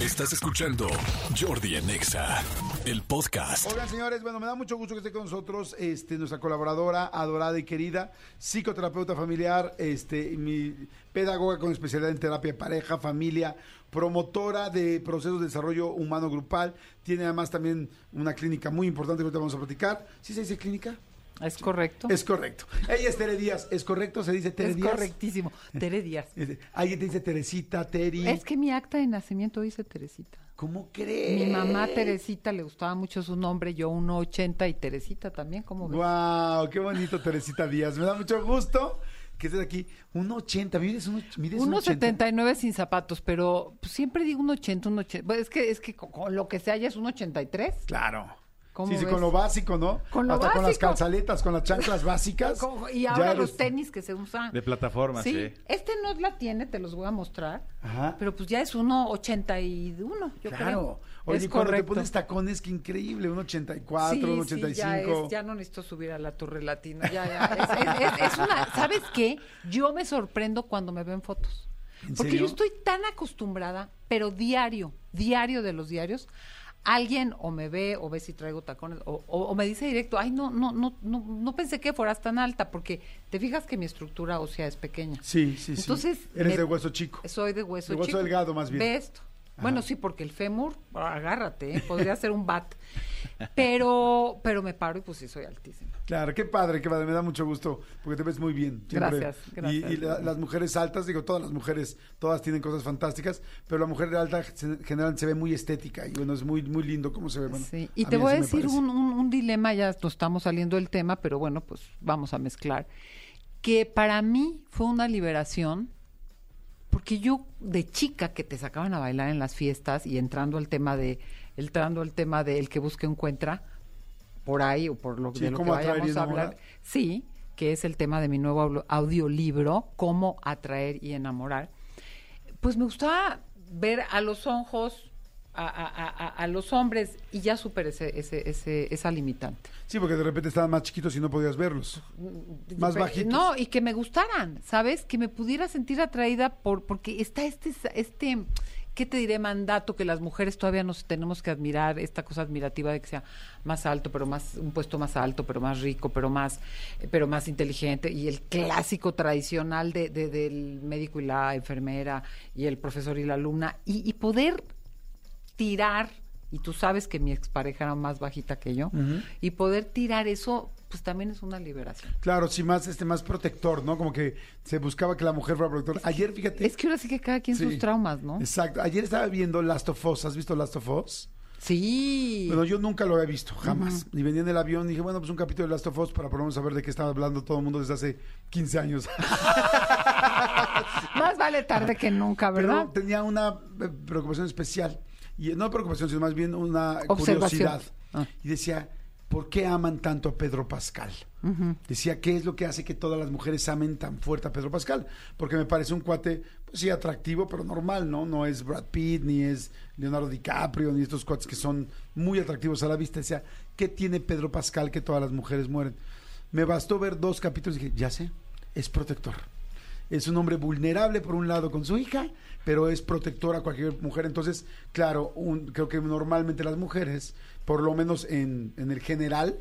Estás escuchando Jordi en Exa, el podcast. Oigan, señores, bueno, me da mucho gusto que esté con nosotros este, nuestra colaboradora, adorada y querida, psicoterapeuta familiar, este, mi pedagoga con especialidad en terapia pareja, familia, promotora de procesos de desarrollo humano grupal. Tiene además también una clínica muy importante que ahorita vamos a platicar. ¿Sí se dice clínica? Es correcto. Es correcto. Ella es Tere Díaz. ¿Es correcto? ¿Se dice Tere Es Díaz? correctísimo. Tere Díaz. Alguien te dice Teresita, Teri. Es que mi acta de nacimiento dice Teresita. ¿Cómo crees? Mi mamá Teresita le gustaba mucho su nombre, yo 1.80 y Teresita también, ¿cómo ves? Wow, qué bonito Teresita Díaz. Me da mucho gusto que estés aquí. 1.80, mides un mides 1.80. 1.79 sin zapatos, pero pues, siempre digo 1.80, 1.80. Bueno, es que, es que con, con lo que sea ya es 1.83. Claro. ¿Cómo sí, sí, ves? con lo básico, ¿no? Con lo Hasta con las calzaletas, con las chanclas básicas. Y ahora eres- los tenis que se usan. De plataforma, sí. Este no la tiene, te los voy a mostrar. Ajá. Pero pues ya es 1.81, yo Claro. creo. Oye, es cuando te correcto. pones tacones, qué increíble. 1.84, Sí, 1.85. sí, ya, es- ya no necesito subir a la Torre Latina. Ya, ya. Es, es- es- es una, ¿sabes qué? Yo me sorprendo cuando me ven fotos. ¿En Porque serio? yo estoy tan acostumbrada, pero diario, diario de los diarios, alguien o me ve o ve si traigo tacones o, o- o me dice directo, ay, no, no, no, no, no pensé que fueras tan alta, porque te fijas que mi estructura ósea es pequeña. Sí, sí, sí. Entonces, Eres me- de hueso chico. Soy de hueso De hueso chico. delgado, más bien. Ve esto. Bueno, sí, porque el fémur, agárrate, ¿eh? podría ser un bat. Pero, pero me paro y pues sí soy altísima. Claro, qué padre, qué padre. Me da mucho gusto porque te ves muy bien. siempre. Gracias, gracias. Y, y la- las mujeres altas, digo, todas las mujeres, todas tienen cosas fantásticas, pero la mujer alta generalmente se ve muy estética y bueno, es muy, muy lindo cómo se ve. Bueno, Sí, y te voy a decir un- un dilema, ya nos estamos saliendo del tema, pero bueno, pues vamos a mezclar. Que para mí fue una liberación, porque yo de chica que te sacaban a bailar en las fiestas y entrando al tema de, entrando al tema de el que busca encuentra, por ahí o por lo, Sí, de lo que vayamos a hablar, sí, que es el tema de mi nuevo audio- audiolibro, Cómo atraer y enamorar. Pues me gustaba ver a los ojos a, los hombres y ya superé ese, ese, ese- esa limitante. Sí, porque de repente estaban más chiquitos y no podías verlos. Más Pero- bajitos. No, y que me gustaran, ¿sabes? Que me pudiera sentir atraída por porque está este este ¿qué te diré? mandato que las mujeres todavía nos tenemos que admirar, esta cosa admirativa de que sea más alto, pero más un puesto más alto, pero más rico, pero más pero más inteligente y el clásico tradicional de, de- del médico y la enfermera y el profesor y la alumna y, y poder tirar y tú sabes que mi expareja era más bajita que yo y poder tirar eso pues también es una liberación. Claro, sí, más, este, más protector, ¿no? Como que se buscaba que la mujer fuera protectora. Ayer, fíjate. Es que ahora sí que cada quien Sí. sus traumas, ¿no? Exacto. Ayer estaba viendo Last of Us. ¿Has visto Last of Us? Sí. Bueno, yo nunca lo había visto, jamás. Y venía en el avión y dije, bueno, pues un capítulo de Last of Us para por lo menos saber de qué estaba hablando todo el mundo desde hace 15 años. Más vale tarde que nunca, ¿verdad? Pero tenía una eh, preocupación especial. Y no preocupación, sino más bien una curiosidad. Ah. Y decía, ¿por qué aman tanto a Pedro Pascal? Decía, ¿qué es lo que hace que todas las mujeres amen tan fuerte a Pedro Pascal? Porque me parece un cuate, pues sí, atractivo, pero normal, ¿no? No es Brad Pitt, ni es Leonardo DiCaprio, ni estos cuates que son muy atractivos a la vista. Decía, ¿qué tiene Pedro Pascal que todas las mujeres mueren? Me bastó ver dos capítulos y dije, ya sé, es protector. Es un hombre vulnerable por un lado con su hija, pero es protector a cualquier mujer. Entonces, claro, un- creo que normalmente las mujeres, por lo menos en, en el general,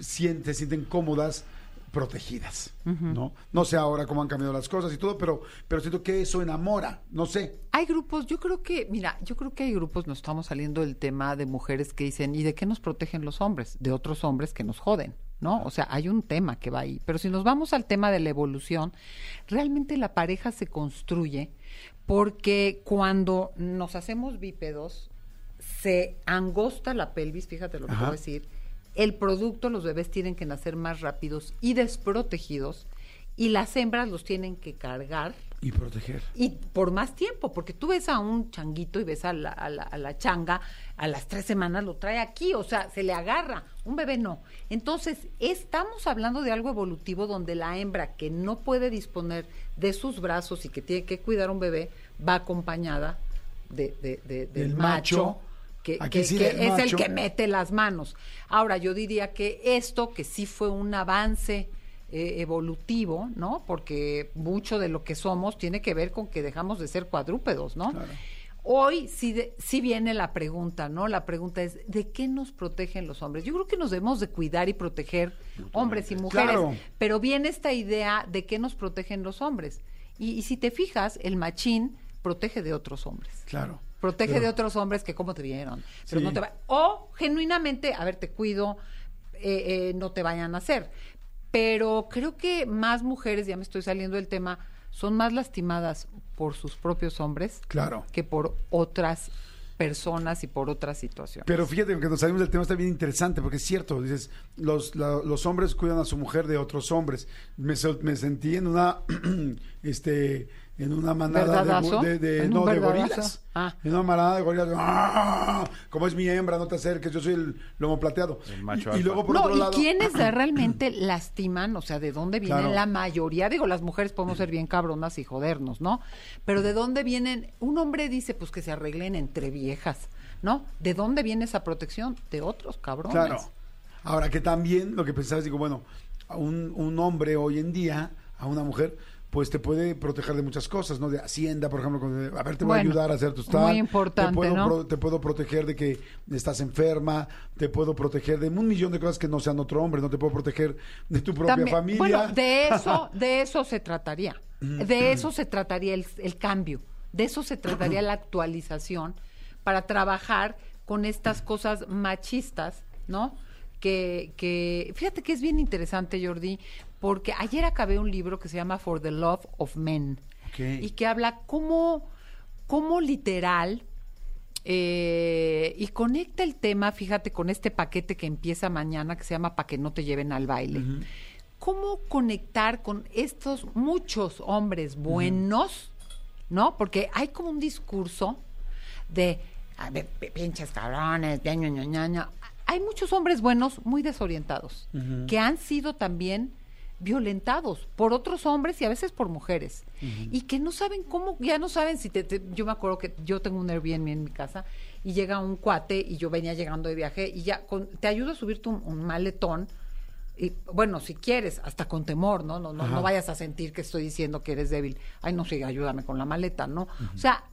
sien- se sienten cómodas protegidas, ¿no? No sé ahora cómo han cambiado las cosas y todo, pero, pero siento que eso enamora, no sé. Hay grupos, yo creo que, mira, yo creo que hay grupos, nos estamos saliendo del tema de mujeres que dicen, ¿y de qué nos protegen los hombres? De otros hombres que nos joden, ¿no? O sea, hay un tema que va ahí. Pero si nos vamos al tema de la evolución, realmente la pareja se construye porque cuando nos hacemos bípedos, se angosta la pelvis, fíjate lo que voy a decir, el producto, los bebés tienen que nacer más rápidos y desprotegidos, y las hembras los tienen que cargar Y proteger. y por más tiempo, porque tú ves a un changuito y ves a la, a la- a la changa, a las tres semanas lo trae aquí, o sea, se le agarra, un bebé no. Entonces, estamos hablando de algo evolutivo donde la hembra que no puede disponer de sus brazos y que tiene que cuidar a un bebé, va acompañada de, de- de- del Del macho. macho. Que, Aquí que- sí que del es el que mete las manos. Ahora, yo diría que esto, que sí fue un avance eh, evolutivo, ¿no? Porque mucho de lo que somos tiene que ver con que dejamos de ser cuadrúpedos, ¿no? Claro. hoy sí, de- sí viene la pregunta, ¿no? La pregunta es, ¿de qué nos protegen los hombres? Yo creo que nos debemos de cuidar y proteger hombres y mujeres, Claro. pero viene esta idea de qué nos protegen los hombres. Y, y si te fijas, el machín protege de otros hombres. Claro. Protege Pero- de otros hombres que cómo te vieron. Pero Sí. no te va- o genuinamente, a ver, te cuido, eh, eh, no te vayan a hacer. Pero creo que más mujeres, ya me estoy saliendo del tema, son más lastimadas por sus propios hombres Claro. que por otras personas y por otras situaciones. Pero fíjate que nos salimos del tema está bien interesante porque es cierto, dices, los, la- los hombres cuidan a su mujer de otros hombres. Me, me sentí en una este en una manada de, ¿En no, un de gorilas. Ah. En una manada de gorilas. ¡ah! Como es mi hembra, no te acerques, yo soy el lomo plateado. El macho y, luego por no, otro ¿y lado quiénes de- realmente lastiman? O sea, ¿de dónde vienen Claro. la mayoría? Digo, las mujeres podemos ser bien cabronas y jodernos, ¿no? Pero ¿de dónde vienen? Un hombre dice, pues que se arreglen entre viejas, ¿no? ¿De dónde viene esa protección? De otros cabrones. Claro. Ahora que también lo que pensaba es, digo, bueno, a un, un hombre hoy en día, a una mujer, pues te puede proteger de muchas cosas, ¿no? De Hacienda, por ejemplo, con- a ver, te voy a ayudar a hacer tus muy tal. importante, te puedo, ¿no? pro- te puedo proteger de que estás enferma, te puedo proteger de un millón de cosas que no sean otro hombre, no te puedo proteger de tu propia También- familia. Bueno, de eso, de eso se trataría. De eso se trataría el, el cambio. De eso se trataría la actualización para trabajar con estas cosas machistas, ¿no? Que, que, fíjate que es bien interesante, Jordi, porque ayer acabé un libro que se llama For the Love of Men y que habla cómo, cómo literal eh, y conecta el tema, fíjate, con este paquete que empieza mañana que se llama Pa' que no te lleven al baile. ¿Cómo conectar con estos muchos hombres buenos, no? Porque hay como un discurso de, a ver, p- pinches cabrones, ña, ña, ña, ña, ña. Hay muchos hombres buenos muy desorientados, que han sido también violentados por otros hombres y a veces por mujeres. Y que no saben cómo ya no saben si te, te- yo me acuerdo que yo tengo un Airbnb en mi casa y llega un cuate y yo venía llegando de viaje y ya con- te ayudo a subirte un, un maletón y bueno si quieres hasta con temor no no no, no vayas a sentir que estoy diciendo que eres débil. Ay no sí ayúdame con la maleta no o sea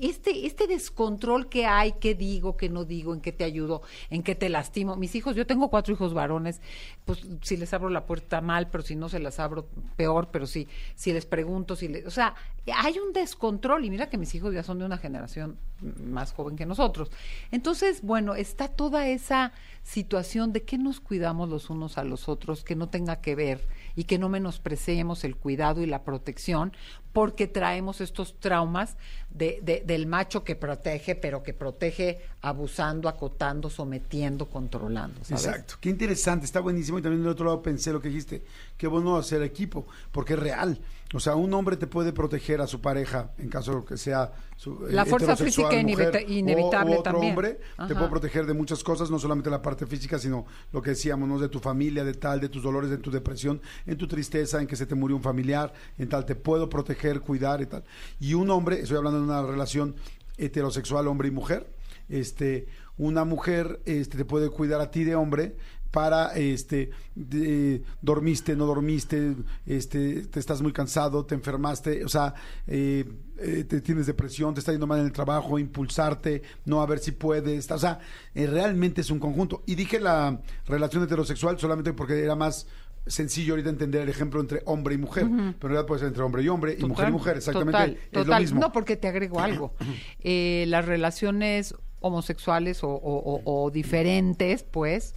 este, este descontrol que hay, qué digo, qué no digo, en qué te ayudo, en qué te lastimo. Mis hijos, yo tengo cuatro hijos varones, pues si les abro la puerta mal, pero si no se las abro peor, pero sí, si les pregunto, si les, o sea, hay un descontrol y mira que mis hijos ya son de una generación más joven que nosotros. Entonces, bueno, está toda esa situación de que nos cuidamos los unos a los otros, que no tenga que ver y que no menospreciemos el cuidado y la protección, porque traemos estos traumas de, de- del macho que protege, pero que protege abusando, acotando, sometiendo, controlando. Exacto, qué interesante, está buenísimo y también del otro lado pensé lo que dijiste, qué bueno hacer equipo, porque es real, o sea, un hombre te puede proteger a su pareja en caso que sea su, La eh, fuerza heterosexual, física mujer, inevitable o otro también. hombre te puede proteger de muchas cosas, no solamente la parte física, sino lo que decíamos, ¿no? de tu familia, de tal, de tus dolores, de tu depresión, en tu tristeza, en que se te murió un familiar, en tal, te puedo proteger, cuidar y tal. Y un hombre, estoy hablando de una relación heterosexual, hombre y mujer, este, una mujer este, te puede cuidar a ti de hombre para este de- dormiste no dormiste este te estás muy cansado te enfermaste o sea eh, eh, te tienes depresión te está yendo mal en el trabajo impulsarte no a ver si puedes o sea eh, realmente es un conjunto y dije la relación heterosexual solamente porque era más sencillo ahorita entender el ejemplo entre hombre y mujer pero en realidad puede ser entre hombre y hombre y mujer y mujer exactamente total, es total. lo mismo No, porque te agrego algo. Eh, las relaciones homosexuales o, o- o- o diferentes, pues,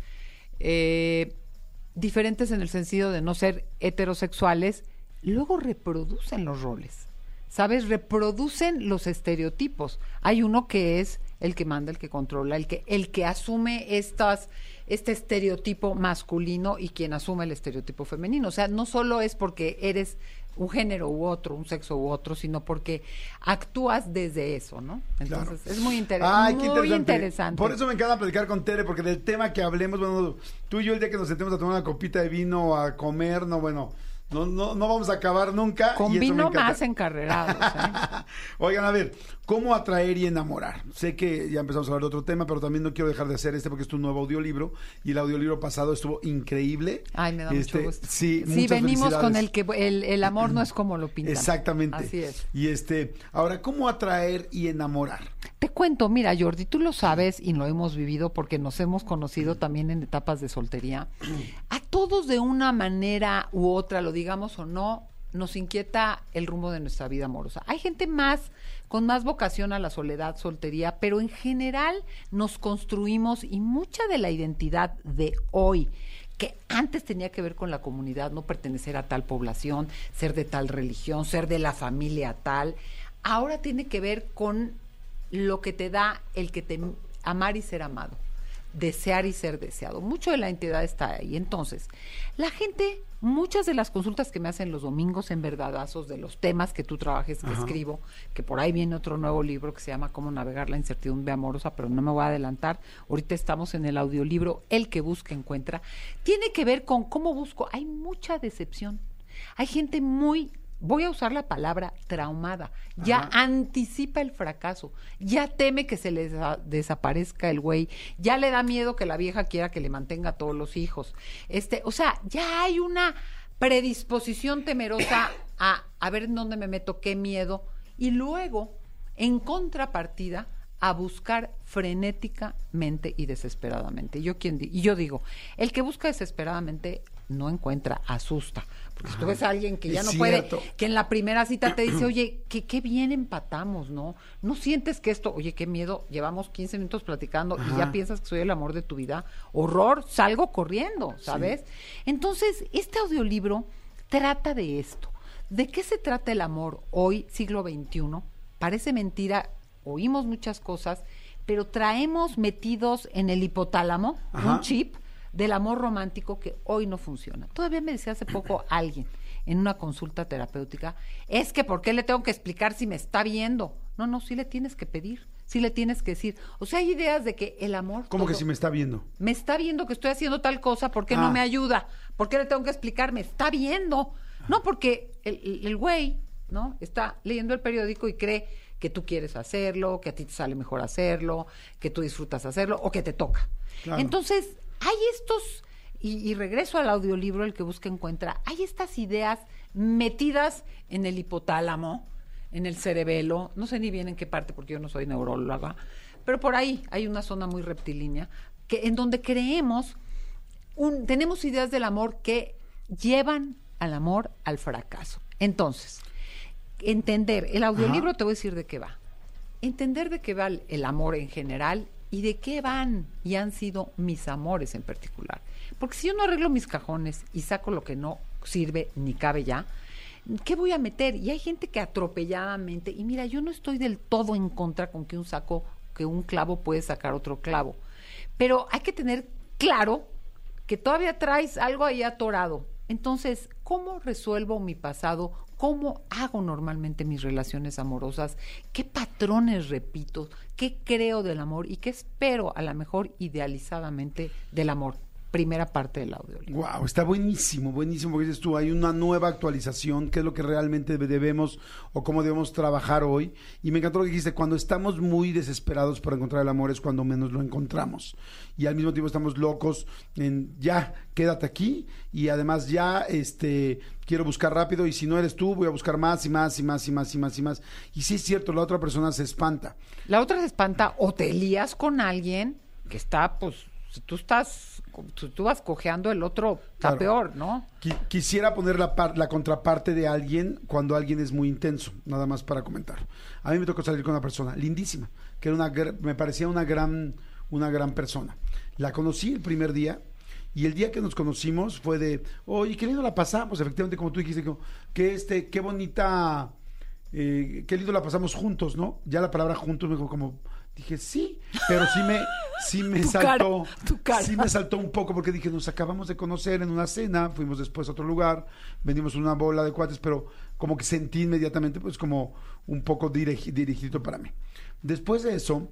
eh, diferentes en el sentido de no ser heterosexuales, luego reproducen los roles. ¿Sabes? Reproducen los estereotipos. Hay uno que es el que manda, el que controla, el que, el que asume estas, este estereotipo masculino y quien asume el estereotipo femenino. O sea, no solo es porque eres un género u otro, un sexo u otro, sino porque actúas desde eso, ¿no? Entonces, Claro. es muy, inter- Ay, muy qué interesante. interesante. Por eso me encanta platicar con Tere, porque del tema que hablemos, bueno, tú y yo el día que nos sentemos a tomar una copita de vino, a comer, no, bueno, No, no, no vamos a acabar nunca. Encanta. más encarrerados. ¿eh? Oigan, a ver, ¿cómo atraer y enamorar? Sé que ya empezamos a hablar de otro tema, pero también no quiero dejar de hacer este porque es tu nuevo audiolibro y el audiolibro pasado estuvo increíble. Ay, me da Este, mucho gusto. Sí, sí venimos con el que el, el amor no es como lo pintan. Exactamente. Así es. Y este, ahora, ¿cómo atraer y enamorar? Te cuento, mira, Jordi, tú lo sabes y lo hemos vivido porque nos hemos conocido también en etapas de soltería. Todos de una manera u otra, lo digamos o no, nos inquieta el rumbo de nuestra vida amorosa. Hay gente más con más vocación a la soledad, soltería, pero en general nos construimos y mucha de la identidad de hoy que antes tenía que ver con la comunidad, no pertenecer a tal población, ser de tal religión, ser de la familia tal, ahora tiene que ver con lo que te da el que te amar y ser amado, desear y ser deseado. Mucho de la entidad está ahí. Entonces, la gente, muchas de las consultas que me hacen los domingos en verdadazos de los temas que tú trabajes, que escribo, que por ahí viene otro nuevo libro que se llama Cómo navegar la incertidumbre amorosa, pero no me voy a adelantar. Ahorita estamos en el audiolibro El que busca encuentra. Tiene que ver con cómo busco. Hay mucha decepción. Hay gente muy voy a usar la palabra traumada, ya anticipa el fracaso, ya teme que se le desa- desaparezca el güey, ya le da miedo que la vieja quiera que le mantenga a todos los hijos. Este, o sea, ya hay una predisposición temerosa a a ver en dónde me meto, qué miedo, y luego, en contrapartida, a buscar frenéticamente y desesperadamente. Yo quien di- y yo digo, el que busca desesperadamente no encuentra, asusta. Porque si tú ves a alguien que ya no cierto. puede, que en la primera cita te dice, oye, que qué bien empatamos, ¿no? No sientes que esto, oye, qué miedo, llevamos 15 minutos platicando y ya piensas que soy el amor de tu vida. Horror, salgo corriendo, ¿sabes? Entonces, este audiolibro trata de esto. ¿De qué se trata el amor hoy, siglo XXI? Parece mentira, oímos muchas cosas, pero traemos metidos en el hipotálamo Ajá. un chip del amor romántico que hoy no funciona. Todavía me decía hace poco alguien en una consulta terapéutica, es que ¿por qué le tengo que explicar si me está viendo? No, no, sí le tienes que pedir, sí le tienes que decir. O sea, hay ideas de que el amor... ¿Cómo que si me está viendo? me está viendo que estoy haciendo tal cosa, ¿por qué Ah. no me ayuda? ¿Por qué le tengo que explicar? Me está viendo. No, porque el, el- el güey, ¿no? Está leyendo el periódico y cree que tú quieres hacerlo, que a ti te sale mejor hacerlo, que tú disfrutas hacerlo o que te toca. Claro. Entonces, hay estos, y, y regreso al audiolibro, el que busca encuentra, hay estas ideas metidas en el hipotálamo, en el cerebelo, no sé ni bien en qué parte porque yo no soy neuróloga, pero por ahí hay una zona muy reptilínea, que, en donde creemos, un- tenemos ideas del amor que llevan al amor al fracaso. Entonces, entender, el audiolibro Ajá. te voy a decir de qué va. Entender de qué va el, el amor en general y de qué van y han sido mis amores en particular. Porque si yo no arreglo mis cajones y saco lo que no sirve ni cabe ya, ¿qué voy a meter? Y hay gente que atropelladamente, y mira, yo no estoy del todo en contra con que un saco, que un clavo puede sacar otro clavo, pero hay que tener claro que todavía traes algo ahí atorado. Entonces, ¿cómo resuelvo mi pasado? ¿Cómo hago normalmente mis relaciones amorosas? ¿Qué patrones repito? ¿Qué creo del amor? ¿Y qué espero a la mejor idealizadamente del amor? Primera parte del audio. Wow, está buenísimo, buenísimo, porque dices tú, hay una nueva actualización, qué es lo que realmente debemos o cómo debemos trabajar hoy. Y me encantó lo que dijiste, cuando estamos muy desesperados por encontrar el amor es cuando menos lo encontramos. Y al mismo tiempo estamos locos en ya, quédate aquí y además ya este quiero buscar rápido y si no eres tú voy a buscar más y más y más y más y más y más. Y sí es cierto, la otra persona se espanta. La otra se espanta o te lías con alguien que está, pues, si tú estás, tú vas cojeando, el otro está Claro. peor, ¿no? Qui- Quisiera poner la, par- la contraparte de alguien cuando alguien es muy intenso, nada más para comentar. A mí me tocó salir con una persona lindísima, que era una, me parecía una gran, una gran persona. La conocí el primer día y el día que nos conocimos fue de, oye, qué lindo la pasamos, efectivamente, como tú dijiste, que este, qué bonita, eh, qué lindo la pasamos juntos, ¿no? Ya la palabra juntos me dijo como, dije, sí, pero sí me, sí me Tu saltó, cara, tu cara. sí me saltó un poco porque dije, nos acabamos de conocer en una cena, fuimos después a otro lugar, venimos una bola de cuates, pero como que sentí inmediatamente pues como un poco dirigi- dirigido para mí. Después de eso,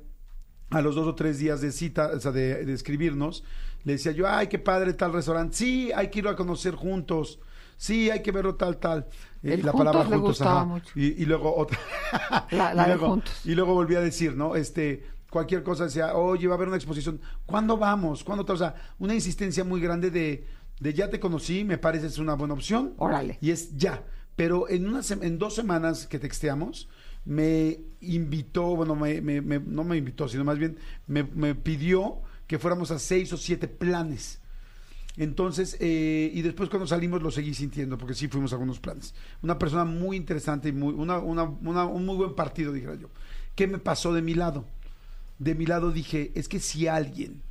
a los dos o tres días de cita, o sea, de, de escribirnos, le decía yo, ay, qué padre tal restaurante, sí, hay que ir a conocer juntos. Sí, hay que verlo tal, tal. Eh, El la juntos palabra le juntos, gustaba ajá. mucho. Y, y luego otra. La- y, de juntos. y luego volví a decir, ¿no? Este, cualquier cosa decía, oye, va a haber una exposición. ¿Cuándo vamos? ¿Cuándo? O sea, una insistencia muy grande de, de ya te conocí, me parece es una buena opción. Órale. Y es ya. Pero en, una, en dos semanas que texteamos, me invitó, bueno, me, me- me- no me invitó, sino más bien me, me pidió que fuéramos a seis o siete planes. Entonces, eh, y después cuando salimos lo seguí sintiendo, porque sí fuimos a algunos planes. Una persona muy interesante y muy, una, una, una- un muy buen partido, dijera yo. ¿Qué me pasó de mi lado? De mi lado dije, es que si alguien,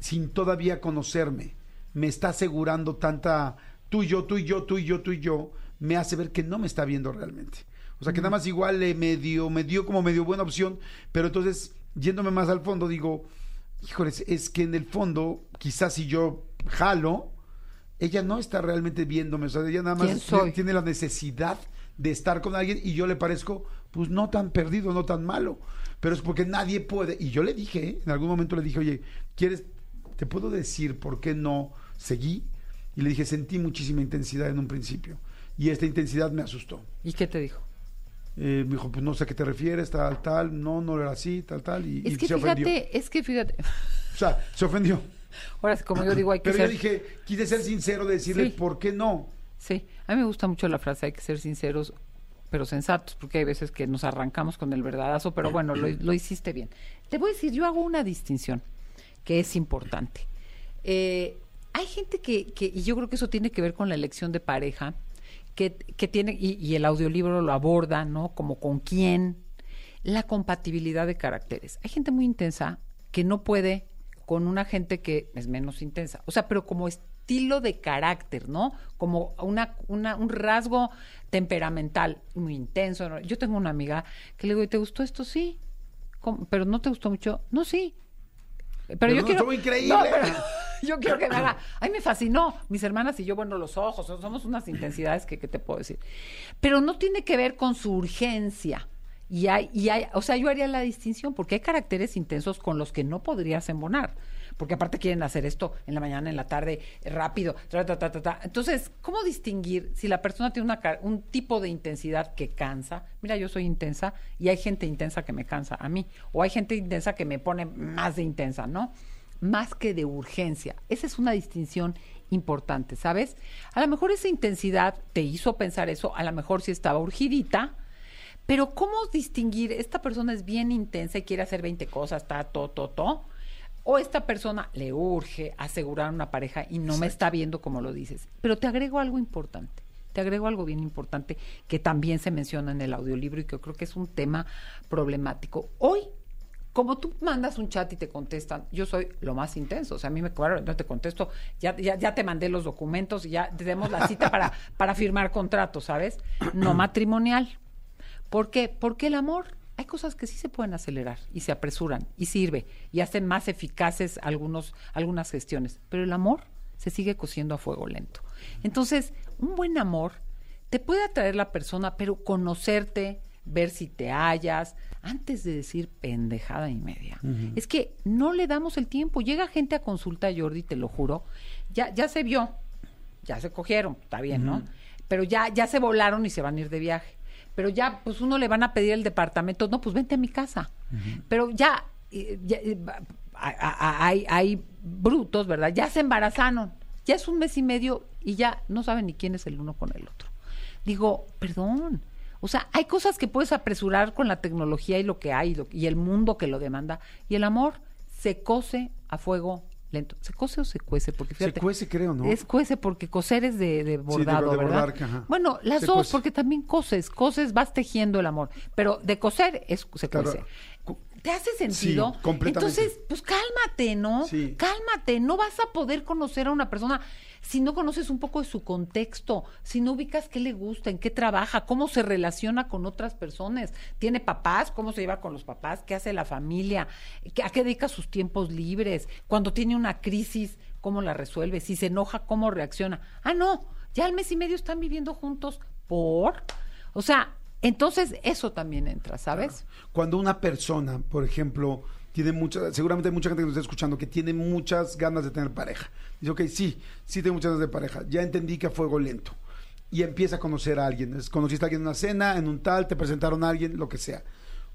sin todavía conocerme, me está asegurando tanta tú y yo, tú y yo, tú y yo, tú y yo, me hace ver que no me está viendo realmente. O sea, que nada más igual le medio, me dio como medio buena opción, pero entonces, yéndome más al fondo, digo, híjoles, es que en el fondo, quizás si yo jalo, ella no está realmente viéndome, o sea, ella nada más ¿Quién tiene- la necesidad de estar con alguien y yo le parezco, pues no tan perdido, no tan malo, pero es porque nadie puede. Y yo le dije, ¿eh? en algún momento le dije, oye, ¿quieres, te puedo decir por qué no seguí? Y le dije, sentí muchísima intensidad en un principio y esta intensidad me asustó. ¿Y qué te dijo? Eh, me dijo, pues no sé a qué te refieres, tal, tal, no, no era así, tal, tal, y, Es y que se ofendió. fíjate, es que fíjate. O sea, se ofendió. Ahora, como yo digo, hay que Pero ser... yo dije, quise ser sincero de decirle Sí. por qué no. Sí, a mí me gusta mucho la frase, hay que ser sinceros, pero sensatos, porque hay veces que nos arrancamos con el verdadazo, pero bueno, lo, lo hiciste bien. Te voy a decir, yo hago una distinción que es importante. Eh, hay gente que, que, y yo creo que eso tiene que ver con la elección de pareja, que, que tiene, y, y el audiolibro lo aborda, ¿no? Como con quién, la compatibilidad de caracteres. Hay gente muy intensa que no puede con una gente que es menos intensa. O sea, pero como estilo de carácter, ¿no? Como una, una, un rasgo temperamental muy intenso. ¿no? Yo tengo una amiga que le digo, ¿y ¿te gustó esto? Sí. ¿Cómo? ¿Pero no te gustó mucho? No, sí. Pero, Pero yo no, quiero... estuvo increíble. No, pero yo quiero que me haga... Ay, me fascinó. Mis hermanas y yo, bueno, los ojos, somos unas intensidades que, que te puedo decir. Pero no tiene que ver con su urgencia. Y hay, y hay, o sea, yo haría la distinción, porque hay caracteres intensos con los que no podrías embonar. Porque aparte quieren hacer esto en la mañana, en la tarde, rápido, ta, ta, ta, ta. Entonces, ¿cómo distinguir si la persona tiene una, un tipo de intensidad que cansa? Mira, yo soy intensa y hay gente intensa que me cansa a mí. O hay gente intensa que me pone más de intensa, ¿no? Más que de urgencia. Esa es una distinción importante, ¿sabes? A lo mejor esa intensidad te hizo pensar eso, a lo mejor sí estaba urgidita, pero ¿cómo distinguir? Esta persona es bien intensa y quiere hacer 20 cosas, ta, to, to, to. O esta persona le urge asegurar una pareja y no me está viendo como lo dices. Pero te agrego algo importante. Te agrego algo bien importante que también se menciona en el audiolibro y que yo creo que es un tema problemático. Hoy, como tú mandas un chat y te contestan, yo soy lo más intenso. O sea, a mí me claro, no te contesto, ya, ya, ya te mandé los documentos y ya tenemos la cita para, para firmar contrato, ¿sabes? No matrimonial. ¿Por qué? Porque el amor, hay cosas que sí se pueden acelerar y se apresuran y sirve y hacen más eficaces algunos, algunas gestiones, pero el amor se sigue cociendo a fuego lento. Entonces, un buen amor te puede atraer la persona, pero conocerte, ver si te hallas, antes de decir pendejada y media. Es que no le damos el tiempo. Llega gente a consulta, Jordi, te lo juro, ya, ya se vio, ya se cogieron, está bien, ¿no? Pero ya, ya se volaron y se van a ir de viaje. Pero ya, pues uno le van a pedir el departamento, no, pues vente a mi casa. Pero ya, hay, hay brutos, ¿verdad? Ya se embarazaron, ya es un mes y medio y ya no saben ni quién es el uno con el otro. Digo, perdón. O sea, hay cosas que puedes apresurar con la tecnología y lo que hay y, lo- y el mundo que lo demanda. Y el amor se cose a fuego lento. ¿Se cose o se cuece? Porque Se cuece, creo, ¿no? Es cuece porque coser es de, de bordado, de ¿verdad? bordar, ajá. Bueno, las Se dos, cuece. porque también coses, coses, vas tejiendo el amor. Pero de coser es, se Claro. cuece. ¿Te hace sentido? Sí, completamente. Entonces, pues cálmate, ¿no? Sí. Cálmate. No vas a poder conocer a una persona si no conoces un poco de su contexto, si no ubicas qué le gusta, en qué trabaja, cómo se relaciona con otras personas. ¿Tiene papás? ¿Cómo se lleva con los papás? ¿Qué hace la familia? ¿Qué- ¿A qué dedica sus tiempos libres? Cuando tiene una crisis, ¿cómo la resuelve? Si se enoja, ¿cómo reacciona? Ah, no, ya al mes y medio están viviendo juntos por... O sea, entonces eso también entra, ¿sabes? Cuando una persona, por ejemplo, tiene mucha, seguramente hay mucha gente que nos está escuchando que tiene muchas ganas de tener pareja. Dice, ok, sí, sí tengo muchas ganas de pareja. Ya entendí que a fuego lento. y empieza a conocer a alguien. Es- Conociste a alguien en una cena, en un tal, te presentaron a alguien, lo que sea.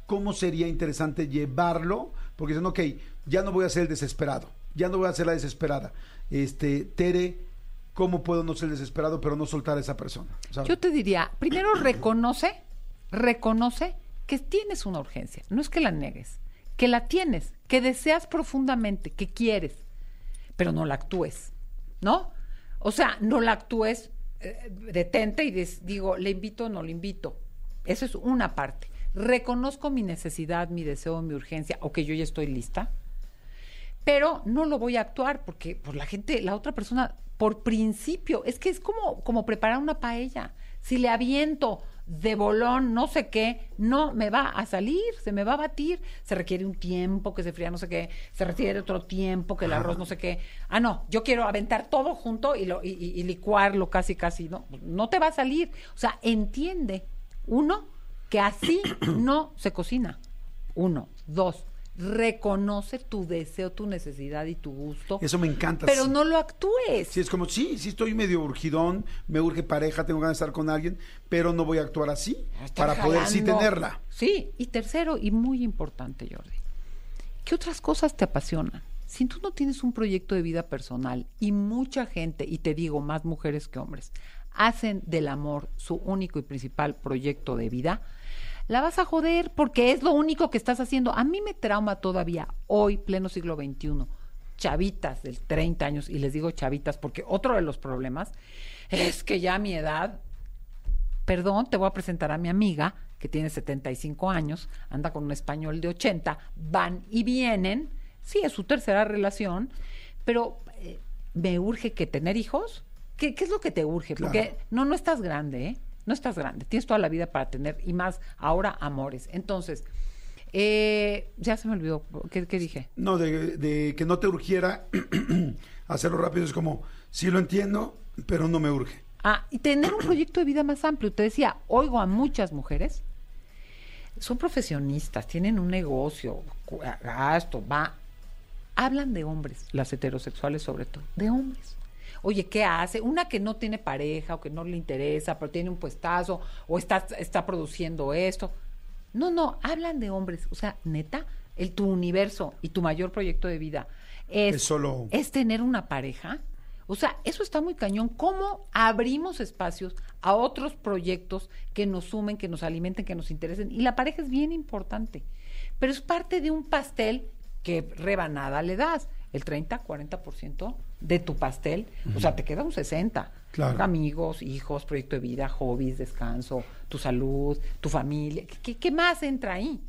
¿Cómo sería interesante llevarlo? Porque dicen, ok, ya no voy a ser el desesperado, ya no voy a ser la desesperada. Este, Tere, ¿cómo puedo no ser desesperado pero no soltar a esa persona? ¿Sabes? Yo te diría, primero reconoce, reconoce que tienes una urgencia. No es que la niegues, que la tienes, que deseas profundamente, que quieres, pero no la actúes, ¿no? O sea, no la actúes, eh, detente y digo, le invito o no le invito. Eso es una parte. Reconozco mi necesidad, mi deseo, mi urgencia, o que yo ya estoy lista, pero no lo voy a actuar porque por la gente, la otra persona, por principio, es que es como, como preparar una paella. Si le aviento de bolón, no sé qué, no me va a salir, se me va a batir. Se requiere un tiempo que se fría, no sé qué, se requiere otro tiempo que el arroz, no sé qué. Ah, no, yo quiero aventar todo junto y, lo, y, y- licuarlo casi, casi. No, no te va a salir. O sea, entiende, uno, que así no se cocina. Uno. Dos, reconoce tu deseo, tu necesidad y tu gusto. Eso me encanta. Pero sí. no lo actúes. Sí, es como, sí, sí estoy medio urgidón, me urge pareja, tengo ganas de estar con alguien, pero no voy a actuar así Estar para poder sí tenerla. Sí, y tercero, y muy importante, Jordi, ¿qué otras cosas te apasionan? Si tú no tienes un proyecto de vida personal y mucha gente, y te digo más mujeres que hombres, hacen del amor su único y principal proyecto de vida, la vas a joder porque es lo único que estás haciendo. A mí me trauma todavía, hoy, pleno siglo XXI, chavitas de 30 años, y les digo chavitas porque otro de los problemas es que ya a mi edad perdón, te voy a presentar a mi amiga que tiene 75 años, anda con un español de 80, van y vienen, sí, es su tercera relación, pero eh, me urge que tener hijos, ¿qué, qué es lo que te urge? Claro. Porque no, no estás grande, ¿eh? No estás grande, tienes toda la vida para tener, y más ahora, amores. Entonces, eh, ya se me olvidó, ¿qué, qué dije? No, de, de que no te urgiera hacerlo rápido es como, sí lo entiendo, pero no me urge. Ah, y tener un proyecto de vida más amplio. Te decía, oigo a muchas mujeres, son profesionistas, tienen un negocio, gasto, va. Hablan de hombres, las heterosexuales sobre todo, de hombres. Oye, ¿qué hace? Una que no tiene pareja o que no le interesa, pero tiene un puestazo o está, está produciendo esto. No, no, hablan de hombres. O sea, neta, el, tu universo y tu mayor proyecto de vida es, Es solo- es tener una pareja. O sea, eso está muy cañón. ¿Cómo abrimos espacios a otros proyectos que nos sumen, que nos alimenten, que nos interesen? Y la pareja es bien importante. Pero es parte de un pastel que rebanada le das. El 30, 40% de tu pastel. O sea, te queda un 60. Claro. Amigos, hijos, proyecto de vida, hobbies, descanso, tu salud, tu familia. ¿Qué, qué más entra ahí?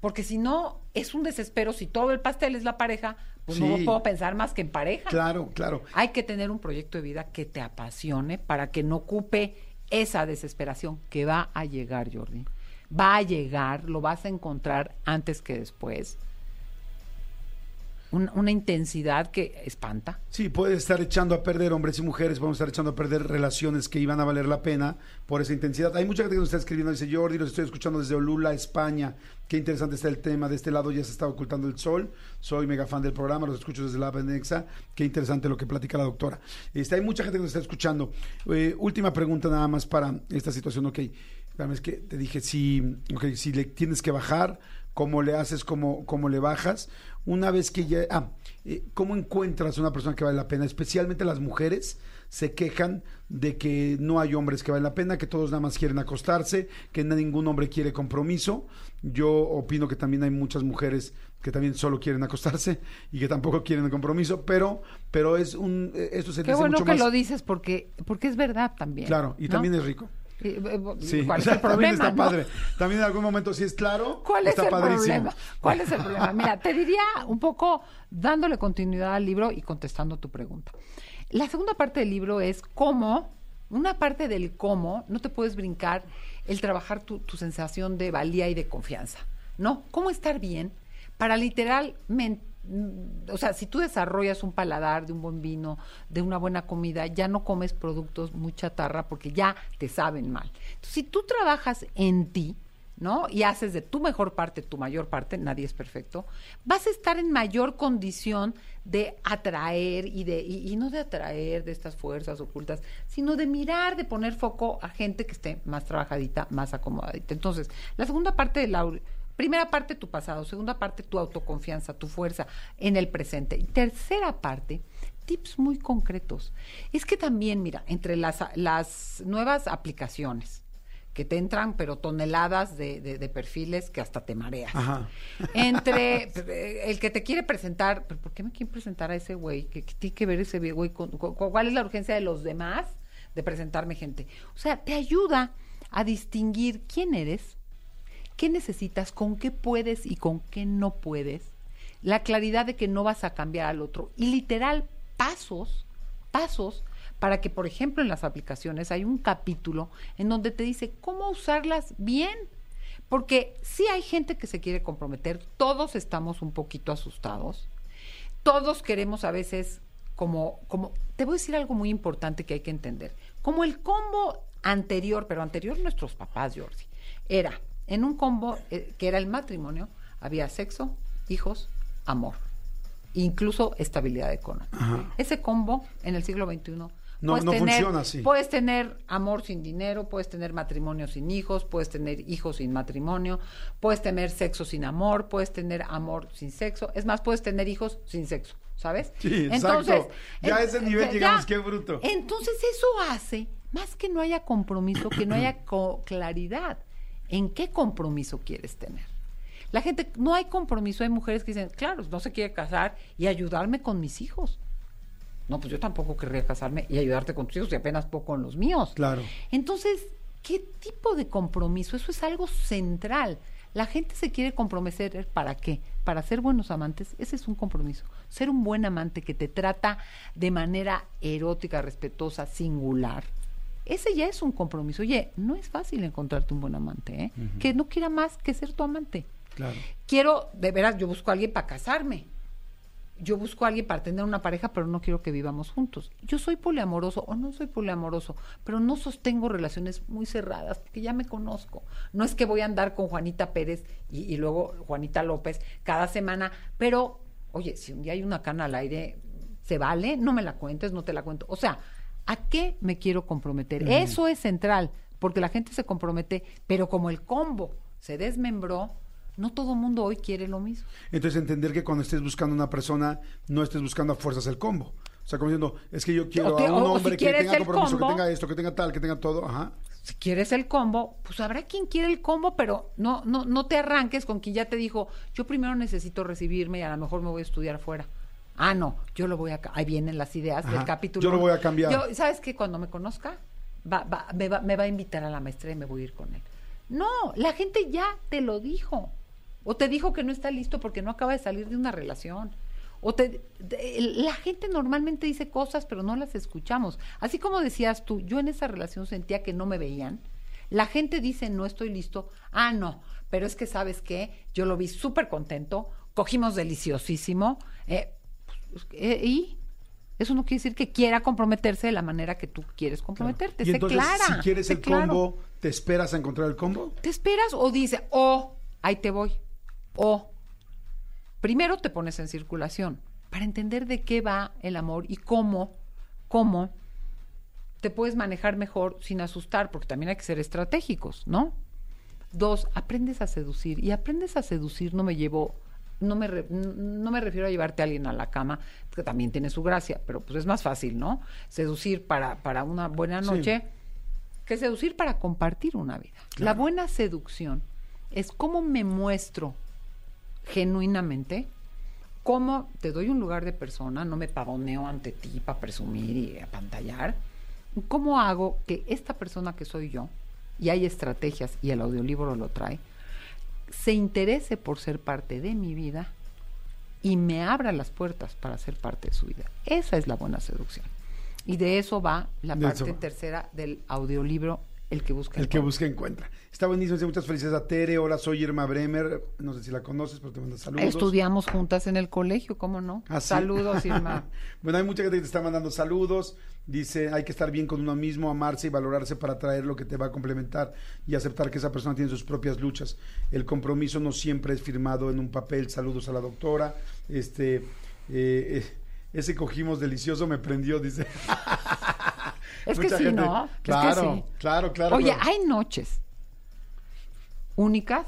Porque si no, es un desespero. Si todo el pastel es la pareja, pues no puedo pensar más que en pareja. Claro, claro. Hay que tener un proyecto de vida que te apasione para que no ocupe esa desesperación que va a llegar, Jordi. Va a llegar, lo vas a encontrar antes que después. Un- una intensidad que espanta. Sí, puede estar echando a perder hombres y mujeres, podemos estar echando a perder relaciones que iban a valer la pena por esa intensidad. Hay mucha gente que nos está escribiendo, dice Jordi, los estoy escuchando desde Olula, España. Qué interesante está el tema. De este lado ya se está ocultando el sol. Soy mega fan del programa, los escucho desde la Benexa. Qué interesante lo que platica la doctora. Este, hay mucha gente que nos está escuchando. Eh, última pregunta nada más para esta situación. Ok, es que te dije, si, si le tienes que bajar, cómo le haces, cómo, cómo le bajas. Una vez que ya... Ah, eh, ¿cómo encuentras una persona que vale la pena? Especialmente las mujeres se quejan de que no hay hombres que valen la pena, que todos nada más quieren acostarse, que ningún hombre quiere compromiso. Yo opino que también hay muchas mujeres que también solo quieren acostarse y que tampoco quieren compromiso, pero, pero es un... eh, Esto se Qué dice bueno mucho que más... lo dices porque, porque es verdad también. Claro, y ¿no? también es rico. Eh, Sí, ¿Cuál o es sea, el también problema? está no? padre. También en algún momento, si es claro, ¿Cuál es el padrísimo. problema? ¿Cuál es el problema? Mira, te diría un poco dándole continuidad al libro y contestando tu pregunta. La segunda parte del libro es cómo, una parte del cómo, no te puedes brincar el trabajar tu, tu sensación de valía y de confianza, ¿no? ¿Cómo estar bien para literalmente, o sea, si tú desarrollas un paladar de un buen vino, de una buena comida, ya no comes productos muy chatarra porque ya te saben mal. Entonces, si tú trabajas en ti, ¿no? Y haces de tu mejor parte tu mayor parte, nadie es perfecto, vas a estar en mayor condición de atraer y de y no de atraer de estas fuerzas ocultas, sino de mirar, de poner foco a gente que esté más trabajadita, más acomodadita. Entonces, la segunda parte de la primera parte tu pasado, segunda parte tu autoconfianza, tu fuerza en el presente. Y tercera parte, tips muy concretos. Es que también, mira, entre las, las nuevas aplicaciones, que te entran, pero toneladas de, de- de perfiles que hasta te mareas. Ajá. Entre eh, el que te quiere presentar, ¿pero por qué me quiere presentar a ese güey? ¿Qué, qué tiene que ver ese güey con, con- con- cuál es la urgencia de los demás de presentarme gente? O sea, te ayuda a distinguir quién eres, qué necesitas, con qué puedes y con qué no puedes. La claridad de que no vas a cambiar al otro. Y literal, pasos, pasos para que, por ejemplo, en las aplicaciones hay un capítulo en donde te dice cómo usarlas bien. Porque sí hay gente que se quiere comprometer, todos estamos un poquito asustados, todos queremos a veces como, como, te voy a decir algo muy importante que hay que entender, como el combo anterior, pero anterior nuestros papás, Jordi, era en un combo eh, que era el matrimonio, había sexo, hijos, amor, incluso estabilidad económica. Ajá. Ese combo en el siglo XXI No- puedes no tener- funciona así. Puedes tener amor sin dinero, puedes tener matrimonio sin hijos, puedes tener hijos sin matrimonio, puedes tener sexo sin amor, puedes tener amor sin sexo. Es más, puedes tener hijos sin sexo, ¿sabes? Sí, exacto. Ya a ese nivel llegamos, qué bruto. Entonces eso hace, más que no haya compromiso, que no haya co- claridad en qué compromiso quieres tener. La gente, no hay compromiso, hay mujeres que dicen, claro, no se quiere casar y ayudarme con mis hijos. No, pues yo tampoco querría casarme y ayudarte con tus hijos y apenas poco con los míos. Claro. Entonces, ¿qué tipo de compromiso? Eso es algo central. La gente se quiere comprometer, ¿para qué? Para ser buenos amantes, ese es un compromiso. Ser un buen amante que te trata de manera erótica, respetuosa, singular. Ese ya es un compromiso. Oye, no es fácil encontrarte un buen amante, ¿eh? Que no quiera más que ser tu amante. Claro. Quiero, de veras, yo busco a alguien para casarme. Yo busco a alguien para tener una pareja, pero no quiero que vivamos juntos. Yo soy poliamoroso o no soy poliamoroso, pero no sostengo relaciones muy cerradas porque ya me conozco. No es que voy a andar con Juanita Pérez y, y luego Juanita López cada semana, pero, oye, si un día hay una cana al aire, ¿se vale? No me la cuentes, no te la cuento. O sea, ¿a qué me quiero comprometer? Eso es central, porque la gente se compromete, pero como el combo se desmembró, no todo mundo hoy quiere lo mismo. Entonces entender que cuando estés buscando una persona, no estés buscando a fuerzas el combo. O sea, como diciendo, es que yo quiero te- a un hombre si que tenga el compromiso, combo. que tenga esto, que tenga tal, que tenga todo. Ajá. si quieres el combo, pues habrá quien quiere el combo, pero no, no, no te arranques con quien ya te dijo, yo primero necesito recibirme y a lo mejor me voy a estudiar afuera. Ah, no, yo lo voy a... Ahí vienen las ideas Ajá, del capítulo. yo lo voy a cambiar. Yo- ¿Sabes qué? Cuando me conozca, va, va- me, va, me va a invitar a la maestría y me voy a ir con él. No, la gente ya te lo dijo. O te dijo que no está listo porque no acaba de salir de una relación. O te, la gente normalmente dice cosas, pero no las escuchamos. Así como decías tú, yo en esa relación sentía que no me veían. La gente dice, no estoy listo. Ah, no, pero es que sabes qué, yo lo vi súper contento, cogimos deliciosísimo. eh, eh, y eso no quiere decir que quiera comprometerse de la manera que tú quieres comprometerte. Y Sé entonces, clara. si quieres el claro. combo, ¿te esperas a encontrar el combo? ¿Te esperas o dice, oh, ahí te voy? O primero te pones en circulación para entender de qué va el amor y cómo, cómo te puedes manejar mejor sin asustar, porque también hay que ser estratégicos, ¿no? Dos, aprendes a seducir. Y aprendes a seducir no me llevo, no me, re- no me refiero a llevarte a alguien a la cama, que también tiene su gracia, pero pues es más fácil, ¿no? Seducir para, para una buena Sí. noche que seducir para compartir una vida. La buena seducción es cómo me muestro genuinamente, cómo te doy un lugar de persona, no me pavoneo ante ti para presumir y apantallar, cómo hago que esta persona que soy yo, y hay estrategias y el audiolibro lo trae, se interese por ser parte de mi vida y me abra las puertas para ser parte de su vida. Esa es la buena seducción. Y de eso va la De parte tercera del audiolibro El que busca El que encuentra. busca encuentra. Está buenísimo, dice muchas felicidades a Tere. Hola, soy Irma Bremer. No sé si la conoces, pero te mando saludos. Estudiamos juntas en el colegio, ¿cómo no? ¿Ah, sí? Saludos, Irma. bueno, hay mucha gente que te está mandando saludos. Dice, hay que estar bien con uno mismo, amarse y valorarse para traer lo que te va a complementar y aceptar que esa persona tiene sus propias luchas. El compromiso no siempre es firmado en un papel. Saludos a la doctora. Este, eh, eh, ese cogimos delicioso me prendió, dice. Es que sí, gente- ¿no? Es que Claro, sí. claro, claro. Oye, claro. hay noches únicas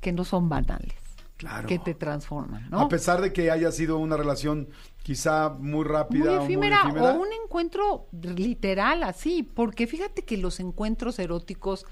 que no son banales, Claro. que te transforman, ¿no? A pesar de que haya sido una relación quizá muy rápida muy o efímera, muy efímera. o un encuentro literal así, porque fíjate que los encuentros eróticos,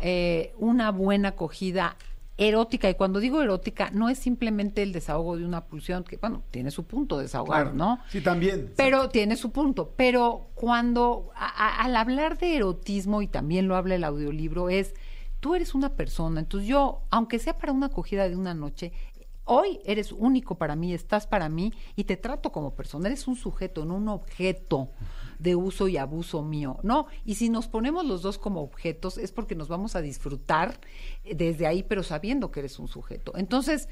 eh, una buena acogida erótica, y cuando digo erótica, no es simplemente el desahogo de una pulsión, que bueno, tiene su punto desahogar, Claro. ¿no? Sí, también. Pero tiene su punto. Pero cuando, a- a- al hablar de erotismo, y también lo habla el audiolibro, es, tú eres una persona, entonces yo, aunque sea para una acogida de una noche, hoy eres único para mí, estás para mí y te trato como persona, eres un sujeto, no un objeto de uso y abuso mío, ¿no? Y si nos ponemos los dos como objetos es porque nos vamos a disfrutar eh, desde ahí, pero sabiendo que eres un sujeto. Entonces,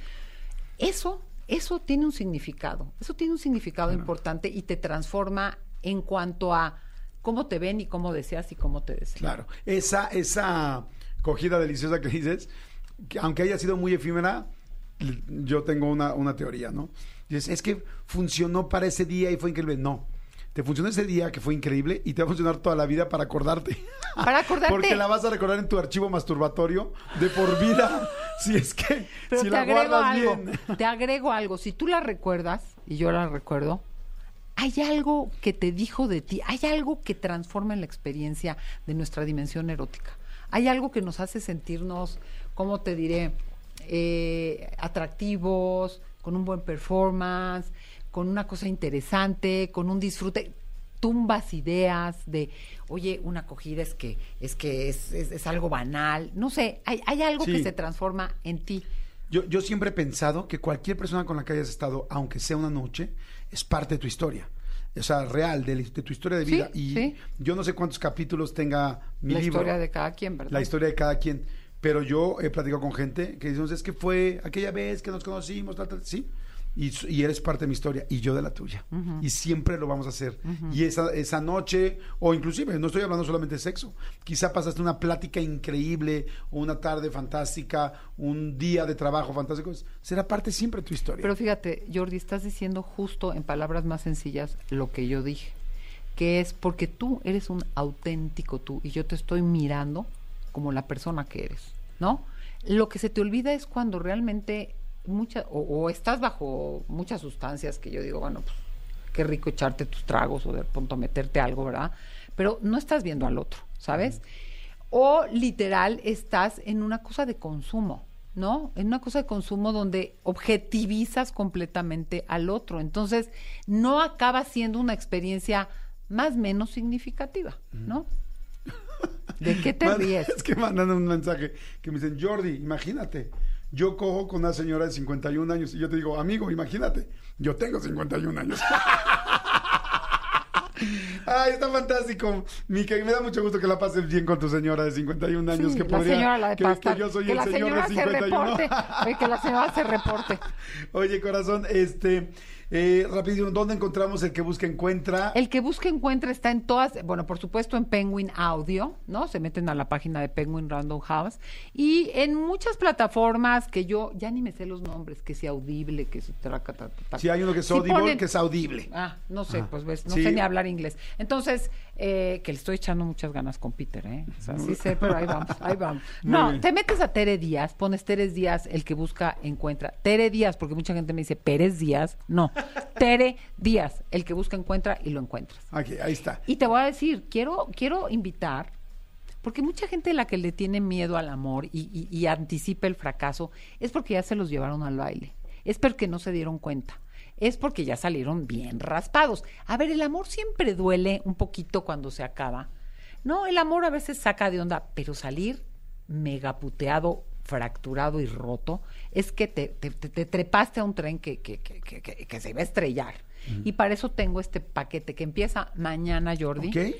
eso, eso tiene un significado, eso tiene un significado importante y te transforma en cuanto a cómo te ven y cómo deseas y cómo te desean. Claro. Esa, esa cogida deliciosa que dices, que aunque haya sido muy efímera, yo tengo una, una teoría, ¿no? Dices, es que funcionó para ese día y fue increíble. No. Te funcionó ese día que fue increíble y te va a funcionar toda la vida para acordarte. Para acordarte. Porque la vas a recordar en tu archivo masturbatorio de por vida. si es que, Pero si te la agrego guardas algo, bien. te agrego algo, si tú la recuerdas, y yo la recuerdo, hay algo que te dijo de ti, hay algo que transforma en la experiencia de nuestra dimensión erótica. Hay algo que nos hace sentirnos, ¿cómo te diré? Eh, atractivos, con un buen performance, con una cosa interesante, con un disfrute tumbas ideas de oye una acogida es que es que es, es- es algo banal no sé hay, hay algo que se transforma en ti Yo, yo siempre he pensado que cualquier persona con la que hayas estado, aunque sea una noche, es parte de tu historia. O sea, real, de, de tu historia de Sí, vida. y sí. yo no sé cuántos capítulos tenga mi la libro. historia de cada quien verdad La historia de cada quien. Pero yo he platicado con gente que dice, es que fue aquella vez que nos conocimos, tal, tal, sí. Y, eres parte de mi historia y yo de la tuya. Y siempre lo vamos a hacer. Y esa, esa noche, o inclusive, no estoy hablando solamente de sexo, quizá pasaste una plática increíble, o una tarde fantástica, un día de trabajo fantástico, será parte siempre de tu historia. pero fíjate Jordi estás diciendo justo en palabras más sencillas lo que yo dije que es porque tú eres un auténtico tú y yo te estoy mirando como la persona que eres no lo que se te olvida es cuando realmente mucha o, o estás bajo muchas sustancias que yo digo bueno pues qué rico echarte tus tragos o de pronto meterte algo, ¿verdad? Pero no estás viendo al otro, ¿sabes? O literal estás en una cosa de consumo, ¿no? En una cosa de consumo donde objetivizas completamente al otro. Entonces, no acaba siendo una experiencia más menos significativa, ¿no? ¿De qué te Man- ríes? Es que mandan un mensaje que me dicen, Jordi, imagínate, yo cojo con una señora de 51 años y yo te digo, amigo, imagínate, yo tengo 51 años. Ay, está fantástico. Mica, y me da mucho gusto que la pases bien con tu señora de 51 años. Sí, que la podría, señora la de que, pasta. que yo soy que el la señor señora de se 51. reporte. Oye, que la señora se reporte. Oye, corazón, este, eh, rapidísimo, ¿dónde encontramos el que busca encuentra? El que busque encuentra está en todas, bueno, por supuesto en Penguin Audio, ¿no? Se meten a la página de Penguin Random House y en muchas plataformas que yo ya ni me sé los nombres, que sea audible, que sea traca, ta, ta, ta. Si hay uno que es Si audible, ponen- que es audible. Ah, no sé, pues ves, no Sí. sé ni hablar inglés. Entonces, eh, que le estoy echando muchas ganas con Peter, ¿eh? O sea, sí sé, pero ahí vamos, ahí vamos. No, te metes a Tere Díaz, pones Tere Díaz, el que busca encuentra. Tere Díaz, porque mucha gente me dice Pérez Díaz. No, Tere Díaz, el que busca encuentra y lo encuentras. Aquí, ahí está. Y te voy a decir, quiero, quiero invitar, porque mucha gente la que le tiene miedo al amor y, y- y anticipa el fracaso es porque ya se los llevaron al baile, es porque no se dieron cuenta, es porque ya salieron bien raspados. A ver, el amor siempre duele un poquito cuando se acaba. No, el amor a veces saca de onda, pero salir megaputeado, fracturado y roto, es que te, te- te- te trepaste a un tren que, que- que- que- que- que se iba a estrellar. Y para eso tengo este paquete que empieza mañana, Jordi. Ok.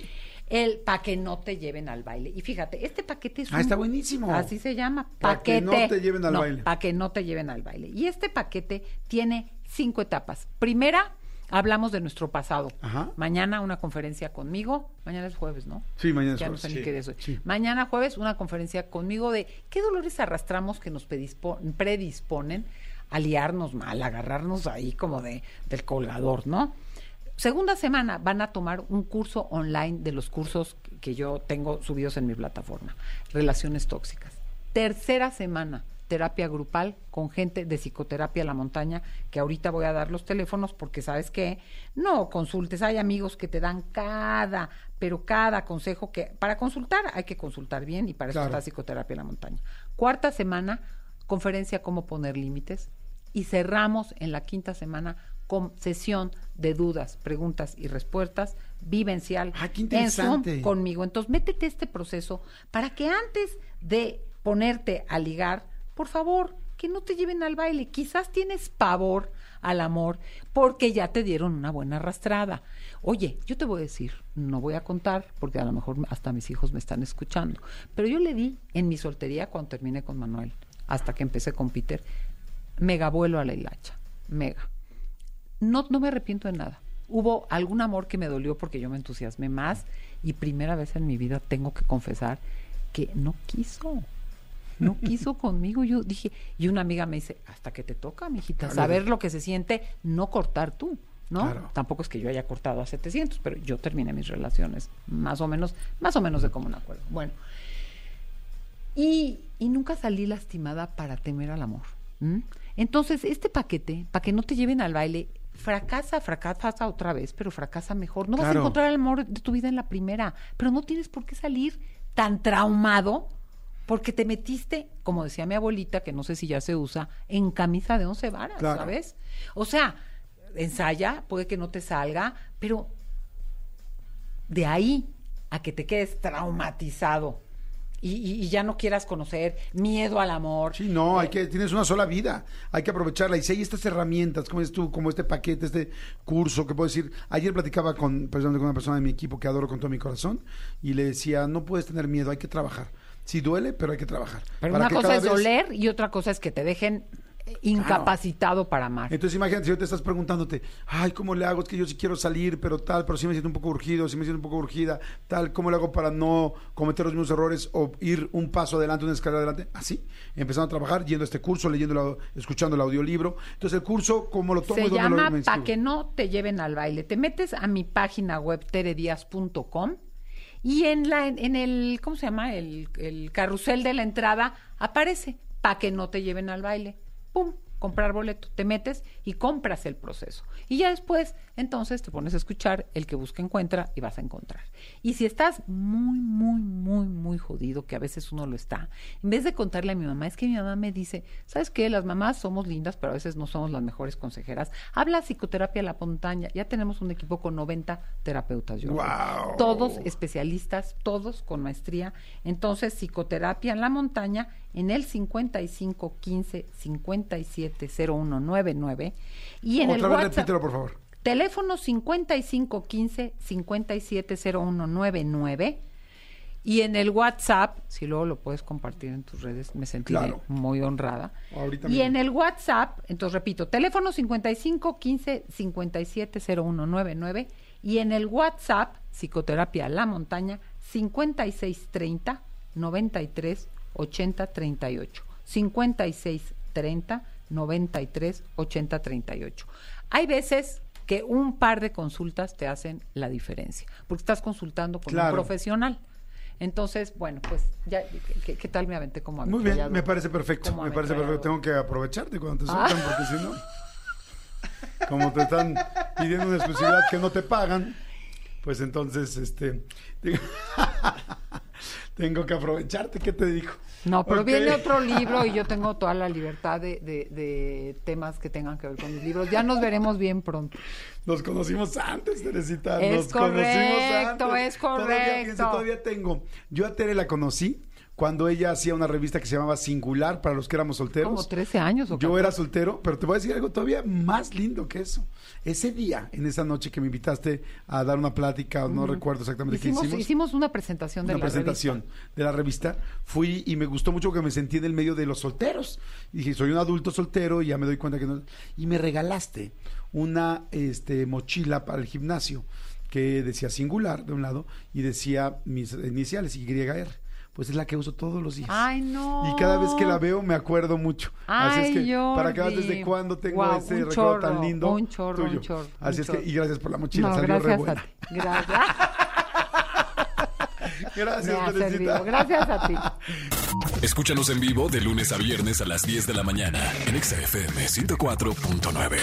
el para que no te lleven al baile. Y fíjate, este paquete es Ah, un- está buenísimo. Así se llama, Pa' que paquete. no te lleven al baile. Para que no te lleven al baile. Y este paquete tiene cinco etapas. Primera, hablamos de nuestro pasado. Ajá. Mañana una conferencia conmigo. Mañana es jueves, ¿no? Sí, mañana es Ya no sé ni sí, qué día es hoy. sí. Mañana jueves una conferencia conmigo de qué dolores arrastramos que nos predispo- predisponen a liarnos mal, a agarrarnos ahí como de del colgador, ¿no? Segunda semana van a tomar un curso online de los cursos que yo tengo subidos en mi plataforma, Relaciones Tóxicas. Tercera semana, terapia grupal con gente de psicoterapia a la montaña, que ahorita voy a dar los teléfonos porque sabes que no consultes, hay amigos que te dan cada, pero cada consejo que para consultar hay que consultar bien y para eso Claro. está psicoterapia a la montaña. Cuarta semana, conferencia cómo poner límites y cerramos en la quinta semana con sesión de dudas, preguntas y respuestas vivencial Ah, qué en Zoom interesante. conmigo. Entonces, métete este proceso para que antes de ponerte a ligar, por favor, que no te lleven al baile. Quizás tienes pavor al amor porque ya te dieron una buena arrastrada. Oye, yo te voy a decir, no voy a contar porque a lo mejor hasta mis hijos me están escuchando, pero yo le di en mi soltería cuando terminé con Manuel, hasta que empecé con Peter, mega vuelo a la hilacha, mega no, no me arrepiento de nada. Hubo algún amor que me dolió porque yo me entusiasmé más y primera vez en mi vida tengo que confesar que no quiso. No quiso conmigo. Yo dije, y una amiga me dice, hasta que te toca, mijita, Claro. saber lo que se siente, no cortar tú, ¿no? Claro. Tampoco es que yo haya cortado a 700, pero yo terminé mis relaciones más o menos, más o menos de común acuerdo. Bueno, y, y nunca salí lastimada para temer al amor. Entonces, este paquete, para que no te lleven al baile, fracasa, fracasa otra vez, pero fracasa mejor. No vas a encontrar el amor de tu vida en la primera, pero no tienes por qué salir tan traumado porque te metiste, como decía mi abuelita, que no sé si ya se usa, en camisa de once varas, Claro. ¿sabes? O sea, ensaya, puede que no te salga, pero de ahí a que te quedes traumatizado y, y- y ya no quieras conocer, miedo al amor. Sí, no, hay Eh, que, tienes una sola vida, hay que aprovecharla. Y si hay estas herramientas, como es tú, como este paquete, este curso, que puedo decir, ayer platicaba con, con una persona de mi equipo que adoro con todo mi corazón, y le decía, no puedes tener miedo, hay que trabajar. Sí duele, pero hay que trabajar. Pero Para una que cosa es vez- doler y otra cosa es que te dejen incapacitado para amar. Entonces imagínate, si ahorita estás preguntándote, ay, ¿cómo le hago? Es que yo sí quiero salir, pero tal, pero sí me siento un poco urgido, sí me siento un poco urgida, tal, ¿cómo le hago para no cometer los mismos errores o ir un paso adelante, una escalera adelante? Así, empezando a trabajar, yendo a este curso, leyendo, escuchando el audiolibro. Entonces el curso, ¿cómo lo tomo? Se llama me Pa' inscribo? que no te lleven al baile. Te metes a mi página web teredias.com y en la en, el ¿cómo se llama? El, el carrusel de la entrada aparece Pa' que no te lleven al baile. Pum, comprar boleto. Te metes y compras el proceso. Y ya después, entonces te pones a escuchar el que busca encuentra y vas a encontrar. Y si estás muy, muy, muy, muy jodido, que a veces uno lo está, en vez de contarle a mi mamá, es que mi mamá me dice, ¿sabes qué? Las mamás somos lindas, pero a veces no somos las mejores consejeras. Habla psicoterapia a la montaña. Ya tenemos un equipo con 90 terapeutas. ¡Guau! Todos especialistas, todos con maestría. Entonces, psicoterapia en la montaña en el 55 15 57 0199 y en Otra el vez WhatsApp repítelo, por favor. teléfono 55 15 57 0199 y en el WhatsApp, si luego lo puedes compartir en tus redes, me sentiré Claro. muy honrada. Ahorita y mismo. en el WhatsApp, entonces repito, teléfono 55 15 57 0199 y en el WhatsApp, psicoterapia La Montaña, 56 30 93 80 38. 56 30 93 80 38. Hay veces que un par de consultas te hacen la diferencia, porque estás consultando con Claro. un profesional. Entonces, bueno, pues ya, ¿qué, qué tal me aventé como Muy bien, me parece perfecto, me parece perfecto. Tengo que aprovecharte cuando te Ah. sueltan, porque si no, como te están pidiendo una exclusividad que no te pagan, pues entonces, este, digo, tengo que aprovecharte, ¿qué te digo? No, pero viene otro libro y yo tengo toda la libertad de, de- de temas que tengan que ver con mis libros. Ya nos veremos bien pronto. Nos conocimos antes, Teresita. Es nos conocimos correcto, antes. es Todavía, fíjense, correcto. todavía tengo. Yo a Tere la conocí cuando ella hacía una revista que se llamaba Singular para los que éramos solteros. Como 13 años o Yo 14. era soltero, pero te voy a decir algo todavía más lindo que eso. Ese día, en esa noche que me invitaste a dar una plática, no recuerdo exactamente Hicimos, qué hicimos. hicimos una presentación de una la presentación revista. de la revista. Fui y me gustó mucho que me sentí en el medio de los solteros. Y dije, soy un adulto soltero y ya me doy cuenta que no. Y me regalaste una este, mochila para el gimnasio que decía singular de un lado y decía mis iniciales, YR. Pues es la que uso todos los días. Ay, no. Y cada vez que la veo me acuerdo mucho. Así es Ay, que para que veas Jordi. desde cuándo tengo Guau, ese recuerdo tan lindo. un chorro, tuyo. un chorro, Así un es que, chorro. y gracias por la mochila, No, salió re gracias a buena. ti. Gracias. Gracias, Me Teresita. Gracias a ti. Escúchanos en vivo de lunes a viernes a las 10 de la mañana en Exa FM 104.9.